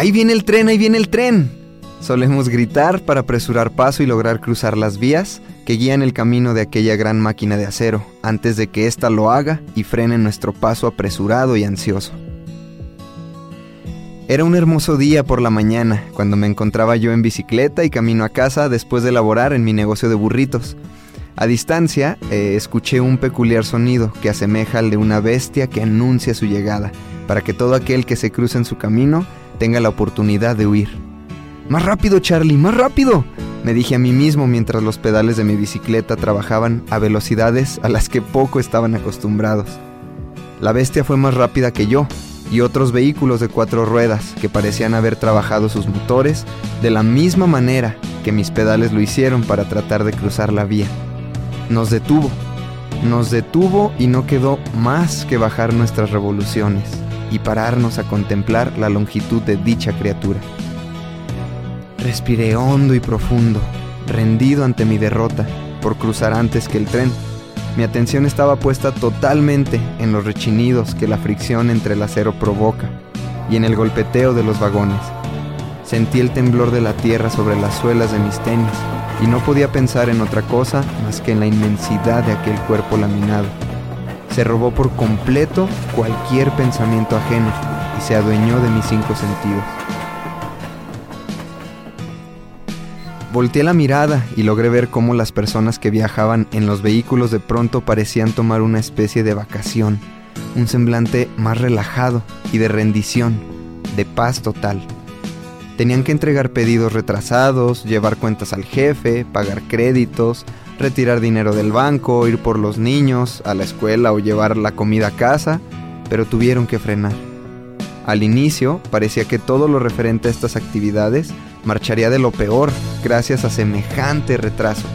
Ahí viene el tren, ahí viene el tren. Solemos gritar para apresurar paso y lograr cruzar las vías que guían el camino de aquella gran máquina de acero, antes de que ésta lo haga y frene nuestro paso apresurado y ansioso. Era un hermoso día por la mañana, cuando me encontraba yo en bicicleta y camino a casa después de laborar en mi negocio de burritos. A distancia, eh, escuché un peculiar sonido que asemeja al de una bestia que anuncia su llegada, para que todo aquel que se cruce en su camino tenga la oportunidad de huir. Más rápido, Charlie, más rápido, me dije a mí mismo mientras los pedales de mi bicicleta trabajaban a velocidades a las que poco estaban acostumbrados. La bestia fue más rápida que yo, y otros vehículos de cuatro ruedas que parecían haber trabajado sus motores de la misma manera que mis pedales lo hicieron para tratar de cruzar la vía. Nos detuvo, nos detuvo y no quedó más que bajar nuestras revoluciones y pararnos a contemplar la longitud de dicha criatura. Respiré hondo y profundo, rendido ante mi derrota por cruzar antes que el tren mi atención estaba puesta totalmente en los rechinidos que la fricción entre el acero provoca y en el golpeteo de los vagones. Sentí el temblor de la tierra sobre las suelas de mis tenis y no podía pensar en otra cosa más que en la inmensidad de aquel cuerpo laminado. Se robó por completo cualquier pensamiento ajeno y se adueñó de mis cinco sentidos. Volteé la mirada y logré ver cómo las personas que viajaban en los vehículos de pronto parecían tomar una especie de vacación, un semblante más relajado y de rendición, de paz total. Tenían que entregar pedidos retrasados, llevar cuentas al jefe, pagar créditos, retirar dinero del banco, ir por los niños a la escuela o llevar la comida a casa, pero tuvieron que frenar. Al inicio parecía que todo lo referente a estas actividades marcharía de lo peor gracias a semejante retraso.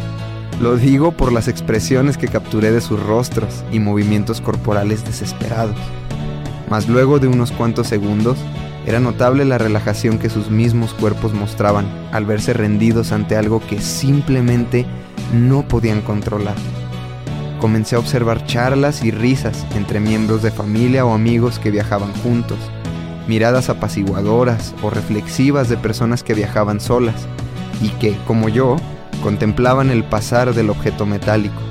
Lo digo por las expresiones que capturé de sus rostros y movimientos corporales desesperados. Mas luego de unos cuantos segundos, era notable la relajación que sus mismos cuerpos mostraban al verse rendidos ante algo que simplemente no podían controlar. Comencé a observar charlas y risas entre miembros de familia o amigos que viajaban juntos, miradas apaciguadoras o reflexivas de personas que viajaban solas y que, como yo, contemplaban el pasar del objeto metálico.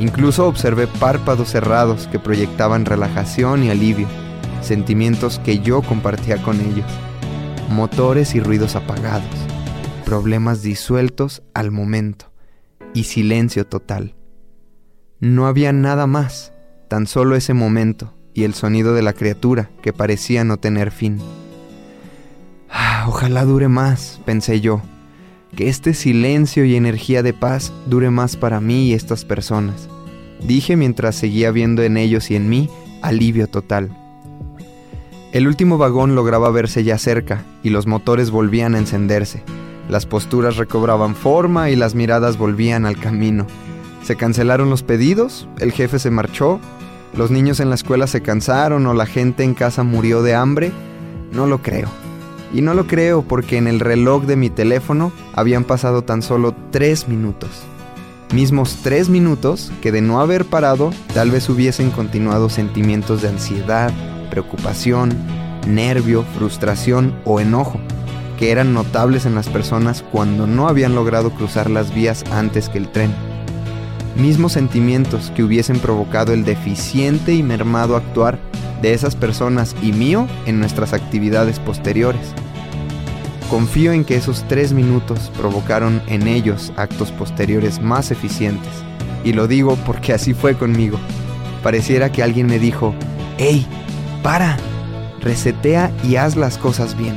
Incluso observé párpados cerrados que proyectaban relajación y alivio, sentimientos que yo compartía con ellos, motores y ruidos apagados, problemas disueltos al momento y silencio total. No había nada más, tan solo ese momento y el sonido de la criatura que parecía no tener fin. Ah, ojalá dure más, pensé yo, que este silencio y energía de paz dure más para mí y estas personas, dije mientras seguía viendo en ellos y en mí alivio total. El último vagón lograba verse ya cerca y los motores volvían a encenderse. Las posturas recobraban forma y las miradas volvían al camino. Se cancelaron los pedidos, el jefe se marchó los niños en la escuela se cansaron o la gente en casa murió de hambre, no lo creo. Y no lo creo porque en el reloj de mi teléfono habían pasado tan solo tres minutos. Mismos tres minutos que de no haber parado tal vez hubiesen continuado sentimientos de ansiedad, preocupación, nervio, frustración o enojo, que eran notables en las personas cuando no habían logrado cruzar las vías antes que el tren mismos sentimientos que hubiesen provocado el deficiente y mermado actuar de esas personas y mío en nuestras actividades posteriores. Confío en que esos tres minutos provocaron en ellos actos posteriores más eficientes, y lo digo porque así fue conmigo. Pareciera que alguien me dijo, ¡Ey! ¡Para! Resetea y haz las cosas bien.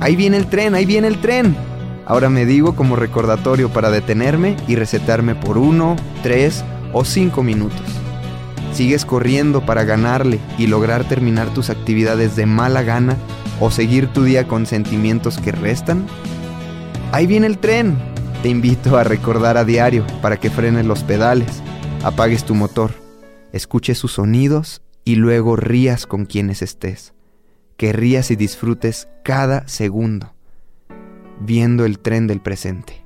Ahí viene el tren, ahí viene el tren. Ahora me digo como recordatorio para detenerme y recetarme por uno, tres o cinco minutos. ¿Sigues corriendo para ganarle y lograr terminar tus actividades de mala gana o seguir tu día con sentimientos que restan? Ahí viene el tren. Te invito a recordar a diario para que frenes los pedales, apagues tu motor, escuches sus sonidos y luego rías con quienes estés. Que rías y disfrutes cada segundo, viendo el tren del presente.